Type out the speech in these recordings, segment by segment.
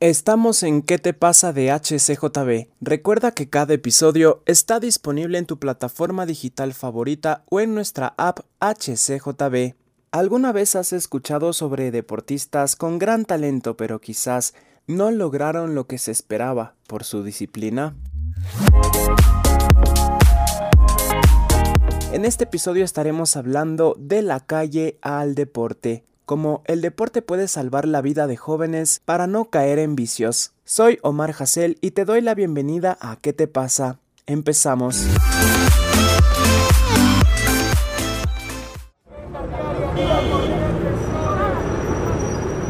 Estamos en ¿Qué te pasa de HCJB? Recuerda que cada episodio está disponible en tu plataforma digital favorita o en nuestra app HCJB. ¿Alguna vez has escuchado sobre deportistas con gran talento pero quizás no lograron lo que se esperaba por su disciplina? En este episodio estaremos hablando de la calle al deporte como el deporte puede salvar la vida de jóvenes para no caer en vicios. Soy Omar Hassel y te doy la bienvenida a ¿Qué te pasa? Empezamos.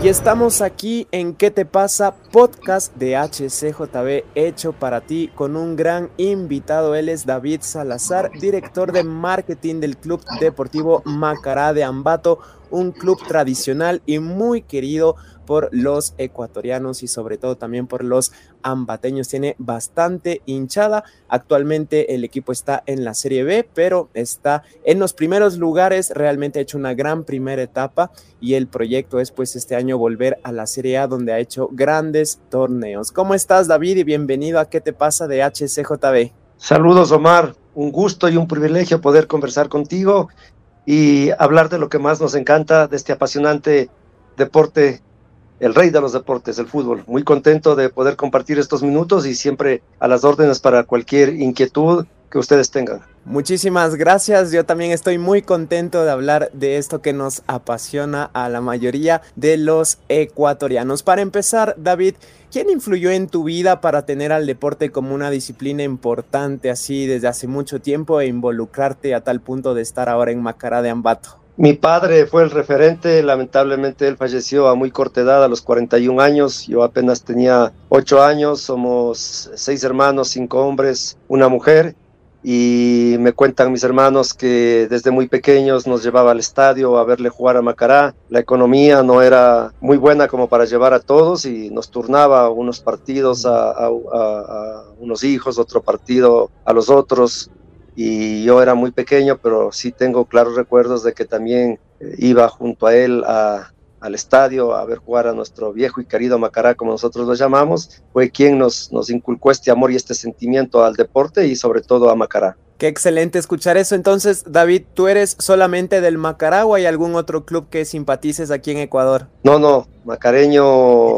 Y estamos aquí en ¿Qué te pasa? Podcast de HCJB hecho para ti con un gran invitado. Él es David Salazar, director de marketing del Club Deportivo Macará de Ambato un club tradicional y muy querido por los ecuatorianos y sobre todo también por los ambateños. Tiene bastante hinchada. Actualmente el equipo está en la Serie B, pero está en los primeros lugares. Realmente ha hecho una gran primera etapa y el proyecto es pues este año volver a la Serie A donde ha hecho grandes torneos. ¿Cómo estás David y bienvenido a ¿Qué te pasa de HCJB? Saludos Omar, un gusto y un privilegio poder conversar contigo y hablar de lo que más nos encanta, de este apasionante deporte, el rey de los deportes, el fútbol. Muy contento de poder compartir estos minutos y siempre a las órdenes para cualquier inquietud que ustedes tengan. Muchísimas gracias. Yo también estoy muy contento de hablar de esto que nos apasiona a la mayoría de los ecuatorianos. Para empezar, David, ¿quién influyó en tu vida para tener al deporte como una disciplina importante así desde hace mucho tiempo e involucrarte a tal punto de estar ahora en Macará de Ambato? Mi padre fue el referente, lamentablemente él falleció a muy corta edad, a los 41 años, yo apenas tenía 8 años, somos seis hermanos, cinco hombres, una mujer, y me cuentan mis hermanos que desde muy pequeños nos llevaba al estadio a verle jugar a Macará. La economía no era muy buena como para llevar a todos y nos turnaba unos partidos a, unos hijos, otro partido a los otros. Y yo era muy pequeño, pero sí tengo claros recuerdos de que también eh, iba junto a él a, al estadio a ver jugar a nuestro viejo y querido Macará, como nosotros lo llamamos, fue quien nos, nos inculcó este amor y este sentimiento al deporte y sobre todo a Macará. Qué excelente escuchar eso. Entonces, David, ¿tú eres solamente del Macará o hay algún otro club que simpatices aquí en Ecuador? No, no, macareño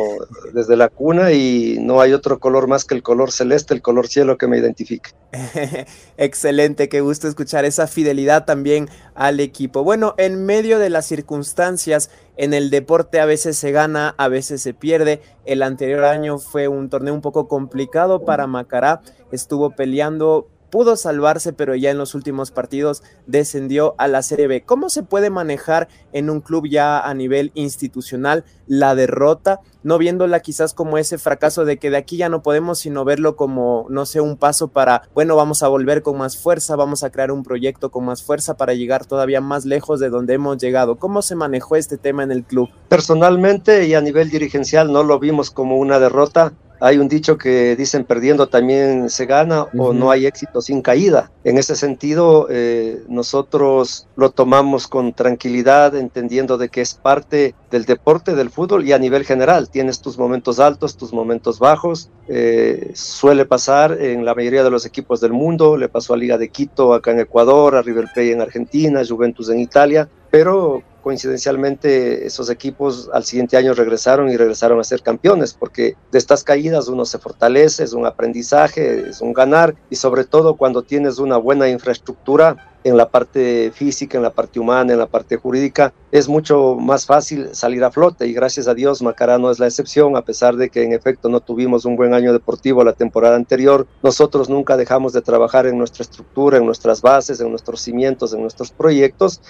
desde la cuna y no hay otro color más que el color celeste, el color cielo que me identifique. excelente, qué gusto escuchar esa fidelidad también al equipo. Bueno, en medio de las circunstancias, en el deporte a veces se gana, a veces se pierde. El anterior año fue un torneo un poco complicado para Macará. Estuvo peleando pudo salvarse, pero ya en los últimos partidos descendió a la Serie B. ¿Cómo se puede manejar en un club ya a nivel institucional la derrota, no viéndola quizás como ese fracaso de que de aquí ya no podemos, sino verlo como, no sé, un paso para, bueno, vamos a volver con más fuerza, vamos a crear un proyecto con más fuerza para llegar todavía más lejos de donde hemos llegado? ¿Cómo se manejó este tema en el club? Personalmente y a nivel dirigencial no lo vimos como una derrota, hay un dicho que dicen perdiendo también se gana o no hay éxito sin caída. En ese sentido, eh, nosotros lo tomamos con tranquilidad, entendiendo de que es parte del deporte, del fútbol y a nivel general. Tienes tus momentos altos, tus momentos bajos. Eh, suele pasar en la mayoría de los equipos del mundo. Le pasó a Liga de Quito acá en Ecuador, a River Plate en Argentina, Juventus en Italia. Pero coincidencialmente esos equipos al siguiente año regresaron y regresaron a ser campeones, porque de estas caídas uno se fortalece, es un aprendizaje, es un ganar y sobre todo cuando tienes una buena infraestructura en la parte física, en la parte humana, en la parte jurídica, es mucho más fácil salir a flote y gracias a Dios Macará no es la excepción, a pesar de que en efecto no tuvimos un buen año deportivo la temporada anterior, nosotros nunca dejamos de trabajar en nuestra estructura, en nuestras bases, en nuestros cimientos, en nuestros proyectos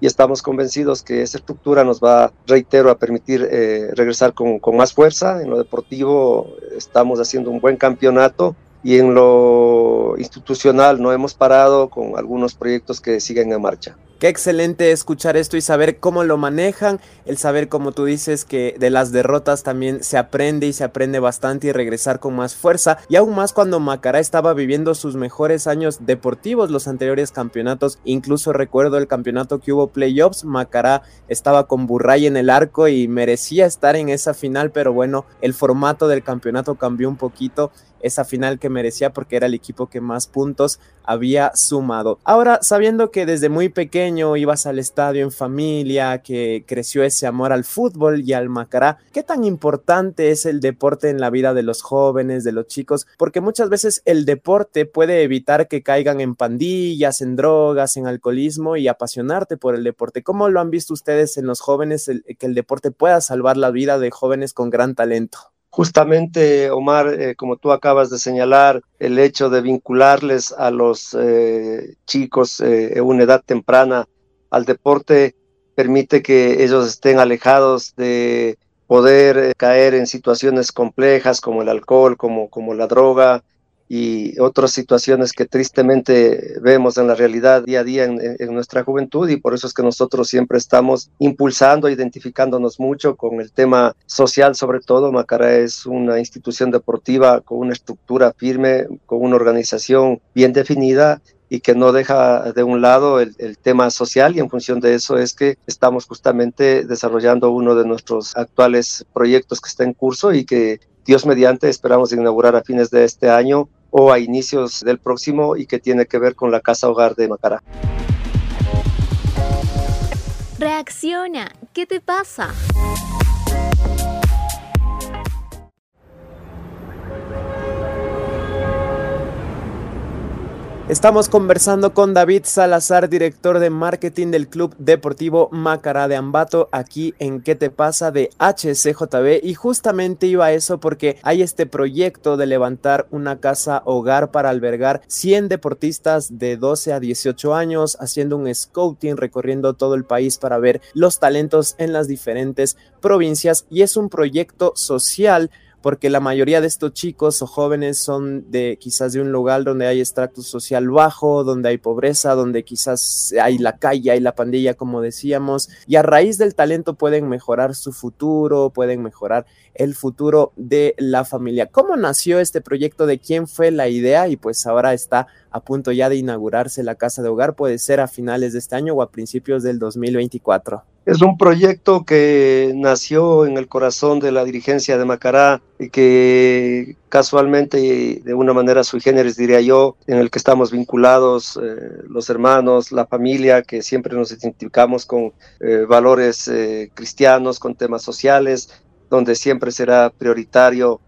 y estamos convencidos que esa estructura nos va, reitero, a permitir eh, regresar con, con, más fuerza. En lo deportivo estamos haciendo un buen campeonato y en lo institucional no hemos parado con algunos proyectos que siguen en marcha. Qué excelente escuchar esto y saber cómo lo manejan, el saber como tú dices que de las derrotas también se aprende y se aprende bastante y regresar con más fuerza y aún más cuando Macará estaba viviendo sus mejores años deportivos, los anteriores campeonatos, incluso recuerdo el campeonato que hubo playoffs, Macará estaba con Burray en el arco y merecía estar en esa final, pero bueno, el formato del campeonato cambió un poquito esa final que merecía porque era el equipo que más puntos había sumado. Ahora, sabiendo que desde muy pequeño ibas al estadio en familia, que creció ese amor al fútbol y al macará, ¿qué tan importante es el deporte en la vida de los jóvenes, de los chicos? Porque muchas veces el deporte puede evitar que caigan en pandillas, en drogas, en alcoholismo y apasionarte por el deporte. ¿Cómo lo han visto ustedes en los jóvenes que el deporte pueda salvar la vida de jóvenes con gran talento? Justamente, Omar, eh, como tú acabas de señalar, el hecho de vincularles a los eh, chicos eh, en una edad temprana al deporte permite que ellos estén alejados de poder caer en situaciones complejas como el alcohol, como, como la droga, y otras situaciones que tristemente vemos en la realidad día a día en, nuestra juventud y por eso es que nosotros siempre estamos impulsando, identificándonos mucho con el tema social sobre todo. Macará es una institución deportiva con una estructura firme, con una organización bien definida y que no deja de un lado el, el, tema social y en función de eso es que estamos justamente desarrollando uno de nuestros actuales proyectos que está en curso y que Dios mediante esperamos inaugurar a fines de este año o a inicios del próximo y que tiene que ver con la casa hogar de Macará. Reacciona, ¿qué te pasa? Estamos conversando con David Salazar, director de marketing del Club Deportivo Macará de Ambato, aquí en ¿Qué te pasa? de HCJB. Y justamente iba a eso porque hay este proyecto de levantar una casa hogar para albergar 100 deportistas de 12 a 18 años, haciendo un scouting, recorriendo todo el país para ver los talentos en las diferentes provincias. Y es un proyecto social porque la mayoría de estos chicos o jóvenes son de quizás de un lugar donde hay extracto social bajo, donde hay pobreza, donde quizás hay la calle, hay la pandilla, como decíamos, y a raíz del talento pueden mejorar su futuro, pueden mejorar el futuro de la familia. ¿Cómo nació este proyecto? ¿De quién fue la idea? Y pues ahora está a punto ya de inaugurarse la casa de hogar, puede ser a finales de este año o a principios del 2024. Es un proyecto que nació en el corazón de la dirigencia de Macará y que casualmente y de una manera sui generis diría yo, en el que estamos vinculados eh, los hermanos, la familia, que siempre nos identificamos con eh, valores eh, cristianos, con temas sociales, donde siempre será prioritario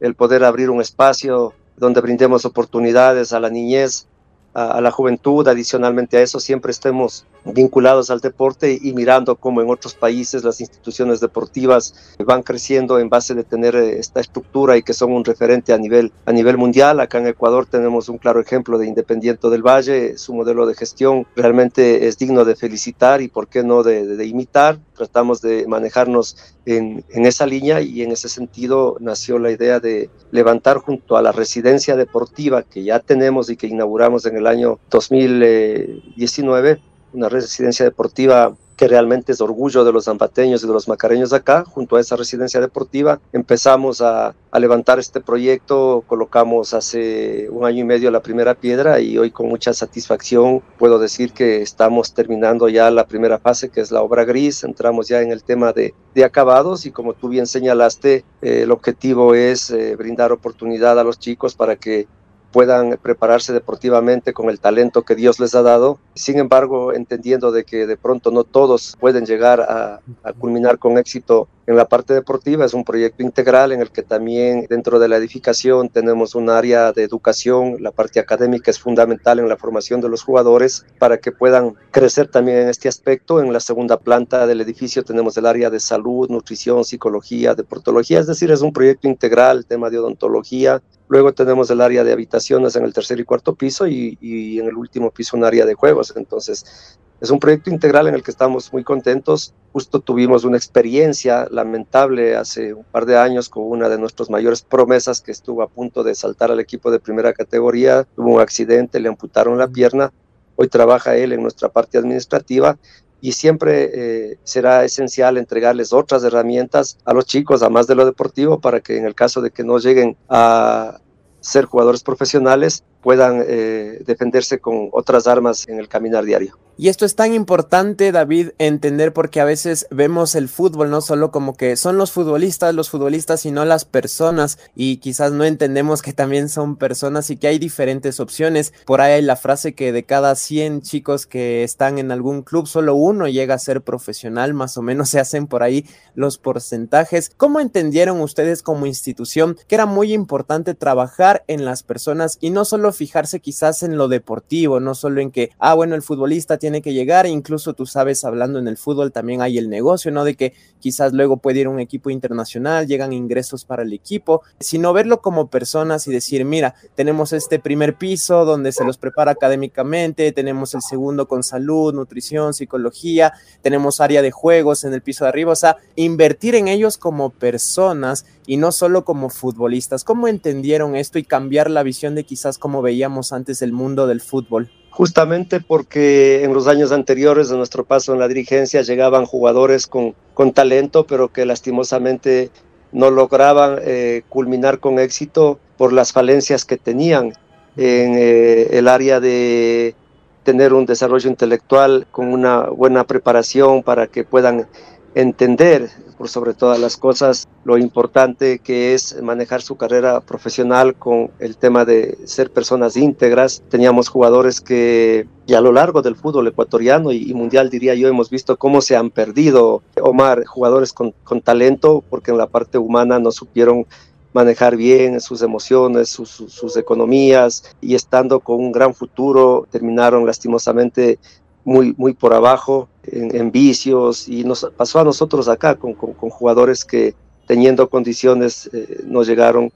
el poder abrir un espacio donde brindemos oportunidades a la niñez, a, la juventud, adicionalmente a eso siempre estemos vinculados al deporte y mirando cómo en otros países las instituciones deportivas van creciendo en base de tener eh, esta estructura y que son un referente a nivel, a nivel mundial. Acá en Ecuador tenemos un claro ejemplo de Independiente del Valle, su modelo de gestión realmente es digno de felicitar y por qué no de, de, imitar. Tratamos de manejarnos en, en esa línea y en ese sentido nació la idea de levantar junto a la residencia deportiva que ya tenemos y que inauguramos en el año 2019 una residencia deportiva que realmente es orgullo de los zambateños y de los macareños acá. Junto a esa residencia deportiva empezamos a, a, levantar este proyecto, colocamos hace un año y medio la primera piedra y hoy con mucha satisfacción puedo decir que estamos terminando ya la primera fase, que es la obra gris, entramos ya en el tema de, de acabados y como tú bien señalaste, eh, el objetivo es eh, brindar oportunidad a los chicos para que puedan prepararse deportivamente con el talento que Dios les ha dado. Sin embargo, entendiendo de que de pronto no todos pueden llegar a, a culminar con éxito en la parte deportiva es un proyecto integral en el que también dentro de la edificación tenemos un área de educación, la parte académica es fundamental en la formación de los jugadores para que puedan crecer también en este aspecto. En la segunda planta del edificio tenemos el área de salud, nutrición, psicología, deportología, es decir, es un proyecto integral, tema de odontología. Luego tenemos el área de habitaciones en el tercer y cuarto piso y, y en el último piso un área de juegos. Entonces, es un proyecto integral en el que estamos muy contentos. Justo tuvimos una experiencia lamentable hace un par de años con una de nuestras mayores promesas que estuvo a punto de saltar al equipo de primera categoría. Tuvo un accidente, le amputaron la pierna hoy trabaja él en nuestra parte administrativa y siempre eh, será esencial entregarles otras herramientas a los chicos, además de lo deportivo, para que en el caso de que no lleguen a ser jugadores profesionales, puedan eh, defenderse con otras armas en el caminar diario. Y esto es tan importante, David, entender porque a veces vemos el fútbol no solo como que son los futbolistas, los futbolistas, sino las personas y quizás no entendemos que también son personas y que hay diferentes opciones. Por ahí hay la frase que de cada 100 chicos que están en algún club, solo uno llega a ser profesional, más o menos se hacen por ahí los porcentajes. ¿Cómo entendieron ustedes como institución que era muy importante trabajar en las personas y no solo fijarse quizás en lo deportivo, no solo en que, ah, bueno, el futbolista tiene que llegar, incluso tú sabes, hablando en el fútbol también hay el negocio, ¿no? De que quizás luego puede ir un equipo internacional, llegan ingresos para el equipo, sino verlo como personas y decir, mira, tenemos este primer piso donde se los prepara académicamente, tenemos el segundo con salud, nutrición, psicología, tenemos área de juegos en el piso de arriba, o sea, invertir en ellos como personas y no solo como futbolistas. ¿Cómo entendieron esto y cambiar la visión de quizás cómo veíamos antes el mundo del fútbol? Justamente porque en los años anteriores de nuestro paso en la dirigencia llegaban jugadores con, con talento, pero que lastimosamente no lograban eh, culminar con éxito por las falencias que tenían en eh, el área de tener un desarrollo intelectual con una buena preparación para que puedan entender sobre todas las cosas lo importante que es manejar su carrera profesional con el tema de ser personas íntegras. Teníamos jugadores que y a lo largo del fútbol ecuatoriano y, mundial diría yo hemos visto cómo se han perdido, Omar, jugadores con, con talento porque en la parte humana no supieron manejar bien sus emociones, sus, sus, economías y estando con un gran futuro terminaron lastimosamente muy, muy por abajo en, vicios y nos pasó a nosotros acá con, con, jugadores que teniendo condiciones eh, no llegaron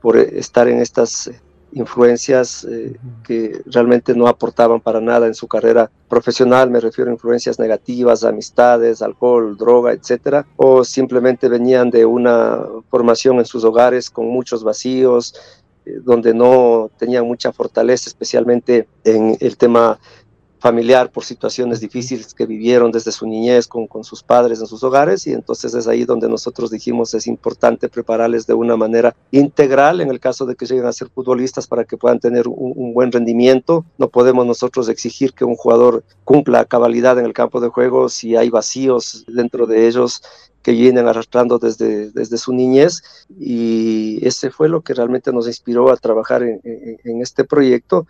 por estar en estas influencias eh, que realmente no aportaban para nada en su carrera profesional, me refiero a influencias negativas, amistades, alcohol, droga, etcétera, o simplemente venían de una formación en sus hogares con muchos vacíos, eh, donde no tenían mucha fortaleza, especialmente en el tema familiar por situaciones difíciles que vivieron desde su niñez con, con, sus padres en sus hogares y entonces es ahí donde nosotros dijimos es importante prepararles de una manera integral en el caso de que lleguen a ser futbolistas para que puedan tener un, buen rendimiento. No podemos nosotros exigir que un jugador cumpla cabalidad en el campo de juego si hay vacíos dentro de ellos que vienen arrastrando desde, desde su niñez y ese fue lo que realmente nos inspiró a trabajar en este proyecto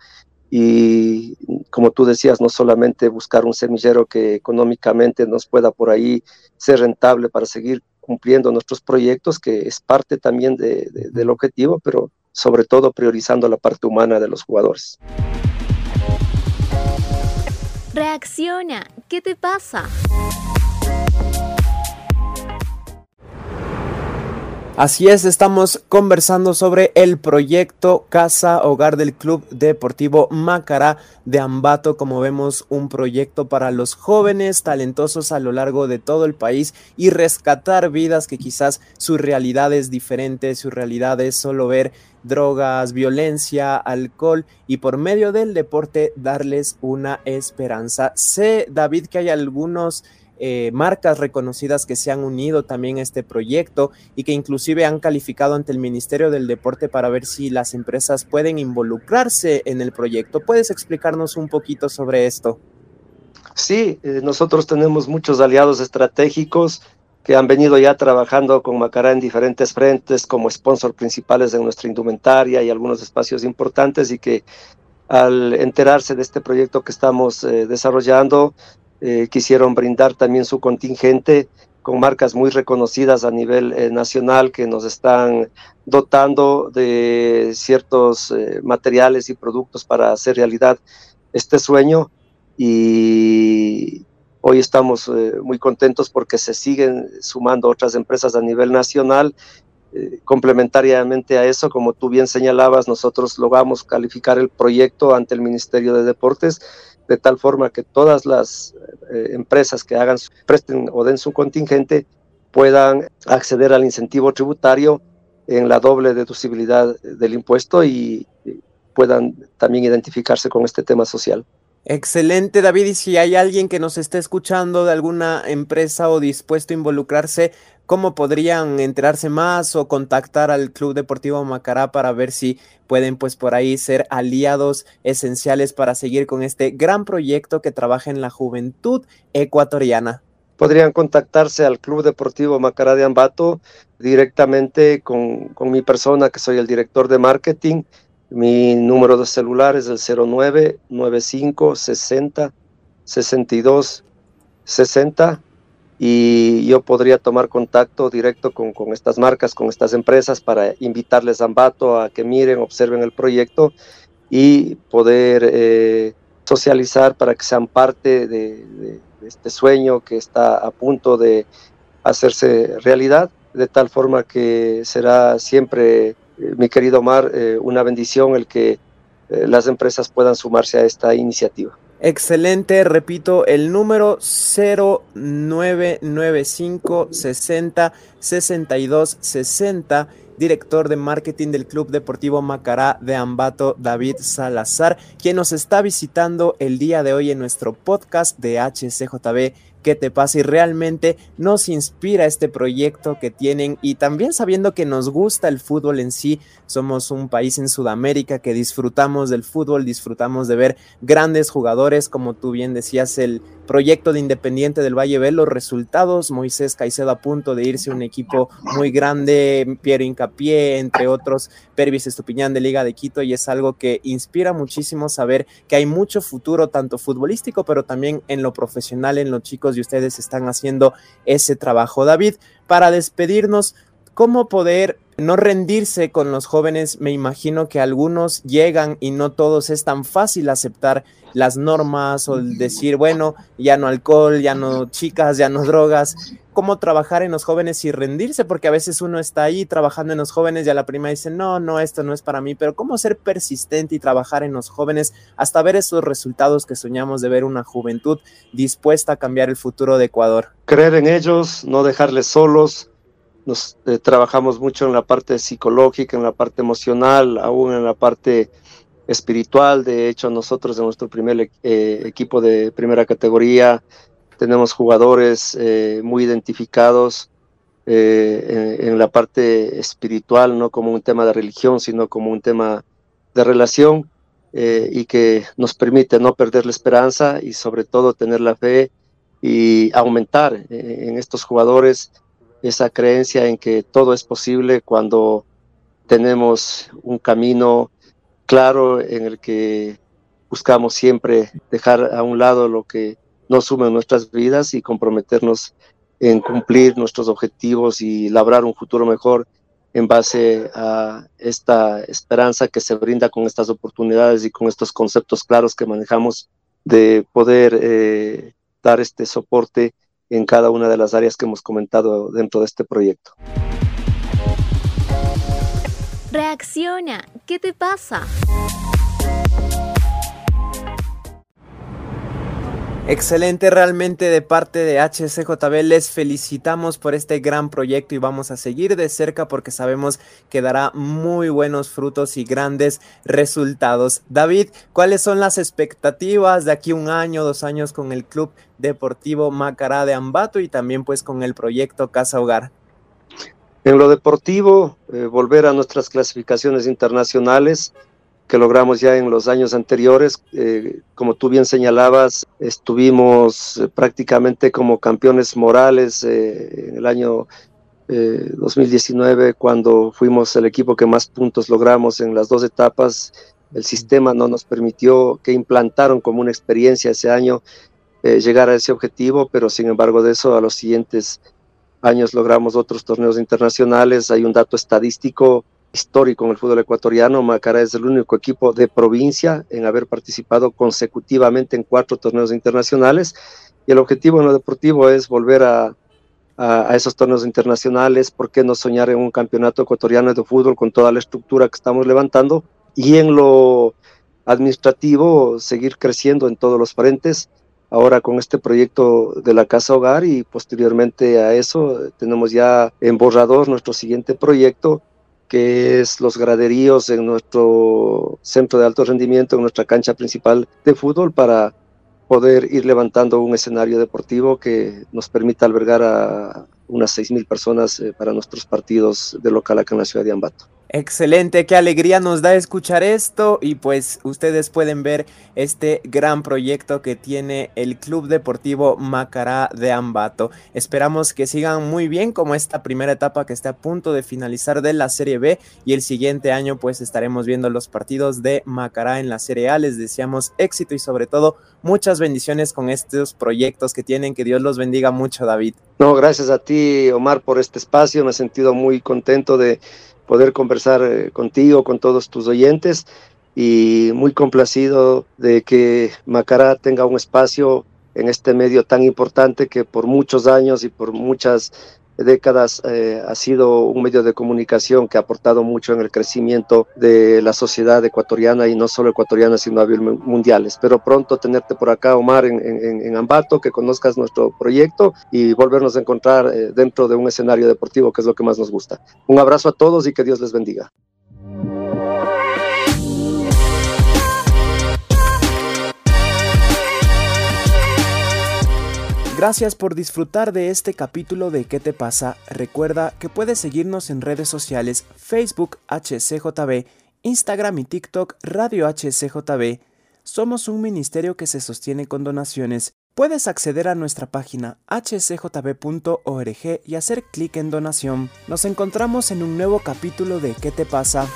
y como tú decías, no solamente buscar un semillero que económicamente nos pueda por ahí ser rentable para seguir cumpliendo nuestros proyectos, que es parte también de, de, del objetivo, pero sobre todo priorizando la parte humana de los jugadores. Reacciona, ¿qué te pasa? Así es, estamos conversando sobre el proyecto Casa Hogar del Club Deportivo Macará de Ambato, como vemos un proyecto para los jóvenes talentosos a lo largo de todo el país y rescatar vidas que quizás su realidad es diferente, su realidad es solo ver drogas, violencia, alcohol y por medio del deporte darles una esperanza. Sé, David, que hay algunos eh, marcas reconocidas que se han unido también a este proyecto y que inclusive han calificado ante el Ministerio del Deporte para ver si las empresas pueden involucrarse en el proyecto. ¿Puedes explicarnos un poquito sobre esto? Sí, eh, nosotros tenemos muchos aliados estratégicos que han venido ya trabajando con Macará en diferentes frentes como sponsor principales de nuestra indumentaria y algunos espacios importantes y que al enterarse de este proyecto que estamos eh, desarrollando, eh, quisieron brindar también su contingente con marcas muy reconocidas a nivel eh, nacional que nos están dotando de ciertos eh, materiales y productos para hacer realidad este sueño. Y hoy estamos muy contentos porque se siguen sumando otras empresas a nivel nacional complementariamente a eso, como tú bien señalabas, nosotros logramos calificar el proyecto ante el Ministerio de Deportes de tal forma que todas las eh, empresas que hagan, presten o den su contingente puedan acceder al incentivo tributario en la doble deducibilidad del impuesto y puedan también identificarse con este tema social. Excelente, David. Y si hay alguien que nos esté escuchando de alguna empresa o dispuesto a involucrarse, ¿cómo podrían enterarse más o contactar al Club Deportivo Macará para ver si pueden, pues, por ahí ser aliados esenciales para seguir con este gran proyecto que trabaja en la juventud ecuatoriana? Podrían contactarse al Club Deportivo Macará de Ambato directamente con, con mi persona, que soy el director de marketing mi número de celular es el 09 95 60 62 60 y yo podría tomar contacto directo con, con, estas marcas, con estas empresas para invitarles a Ambato a que miren, observen el proyecto y poder eh, socializar para que sean parte de, este sueño que está a punto de hacerse realidad, de tal forma que será siempre mi querido Omar, eh, una bendición el que eh, las empresas puedan sumarse a esta iniciativa. Excelente, repito, el número 0995 60 62 60 director de marketing del Club Deportivo Macará de Ambato, David Salazar, quien nos está visitando el día de hoy en nuestro podcast de HCJB qué te pasa y realmente nos inspira este proyecto que tienen y también sabiendo que nos gusta el fútbol en sí, somos un país en Sudamérica que disfrutamos del fútbol, disfrutamos de ver grandes jugadores, como tú bien decías, el proyecto de Independiente del Valle ver los resultados, Moisés Caicedo a punto de irse un equipo muy grande, Piero Incapié, entre otros, Pervis Estupiñán de Liga de Quito, y es algo que inspira muchísimo saber que hay mucho futuro, tanto futbolístico, pero también en lo profesional, en los chicos, y ustedes están haciendo ese trabajo. David, para despedirnos, ¿cómo poder no rendirse con los jóvenes? Me imagino que algunos llegan y no todos es tan fácil aceptar las normas o decir, bueno, ya no alcohol, ya no chicas, ya no drogas. ¿Cómo trabajar en los jóvenes y rendirse? Porque a veces uno está ahí trabajando en los jóvenes y a la prima dice, no, no, esto no es para mí, pero ¿cómo ser persistente y trabajar en los jóvenes hasta ver esos resultados que soñamos de ver una juventud dispuesta a cambiar el futuro de Ecuador? Creer en ellos, no dejarles solos, nos eh, trabajamos mucho en la parte psicológica, en la parte emocional, aún en la parte espiritual. De hecho, nosotros en nuestro primer eh, equipo de primera categoría tenemos jugadores eh, muy identificados eh, en, la parte espiritual, no como un tema de religión, sino como un tema de relación y que nos permite no perder la esperanza y sobre todo tener la fe y aumentar en estos jugadores esa creencia en que todo es posible cuando tenemos un camino claro en el que buscamos siempre dejar a un lado lo que no sume en nuestras vidas y comprometernos en cumplir nuestros objetivos y labrar un futuro mejor en base a esta esperanza que se brinda con estas oportunidades y con estos conceptos claros que manejamos de poder eh, dar este soporte en cada una de las áreas que hemos comentado dentro de este proyecto. Reacciona, ¿qué te pasa? Excelente realmente de parte de HCJB. Les felicitamos por este gran proyecto y vamos a seguir de cerca porque sabemos que dará muy buenos frutos y grandes resultados. David, ¿cuáles son las expectativas de aquí un año, dos años con el Club Deportivo Macará de Ambato y también pues con el proyecto Casa Hogar? En lo deportivo, eh, volver a nuestras clasificaciones internacionales que logramos ya en los años anteriores. Eh, como tú bien señalabas, estuvimos eh, prácticamente como campeones morales en el año 2019 cuando fuimos el equipo que más puntos logramos en las dos etapas. El sistema no nos permitió que implantaron como una experiencia ese año llegar a ese objetivo, pero sin embargo de eso a los siguientes años logramos otros torneos internacionales. Hay un dato estadístico histórico en el fútbol ecuatoriano. Macará es el único equipo de provincia en haber participado consecutivamente en cuatro torneos internacionales. Y el objetivo en lo deportivo es volver a, a, esos torneos internacionales. ¿Por qué no soñar en un campeonato ecuatoriano de fútbol con toda la estructura que estamos levantando? Y en lo administrativo, seguir creciendo en todos los frentes ahora con este proyecto de la Casa Hogar y posteriormente a eso tenemos ya en borrador nuestro siguiente proyecto que es los graderíos en nuestro centro de alto rendimiento, en nuestra cancha principal de fútbol, para poder ir levantando un escenario deportivo que nos permita albergar a unas 6.000 personas eh, para nuestros partidos de local acá en la ciudad de Ambato. Excelente, qué alegría nos da escuchar esto y pues ustedes pueden ver este gran proyecto que tiene el Club Deportivo Macará de Ambato. Esperamos que sigan muy bien como esta primera etapa que está a punto de finalizar de la Serie B y el siguiente año pues estaremos viendo los partidos de Macará en la Serie A. Les deseamos éxito y sobre todo muchas bendiciones con estos proyectos que tienen. Que Dios los bendiga mucho, David. No, gracias a ti, Omar, por este espacio. Me he sentido muy contento de poder conversar eh, contigo, con todos tus oyentes y muy complacido de que Macará tenga un espacio en este medio tan importante que por muchos años y por muchas décadas eh, ha sido un medio de comunicación que ha aportado mucho en el crecimiento de la sociedad ecuatoriana y no solo ecuatoriana, sino a nivel mundial. Espero pronto tenerte por acá, Omar, en, en, Ambato, que conozcas nuestro proyecto y volvernos a encontrar eh, dentro de un escenario deportivo, que es lo que más nos gusta. Un abrazo a todos y que Dios les bendiga. Gracias por disfrutar de este capítulo de ¿Qué te pasa? Recuerda que puedes seguirnos en redes sociales Facebook HCJB, Instagram y TikTok Radio HCJB. Somos un ministerio que se sostiene con donaciones. Puedes acceder a nuestra página hcjb.org y hacer clic en donación. Nos encontramos en un nuevo capítulo de ¿Qué te pasa?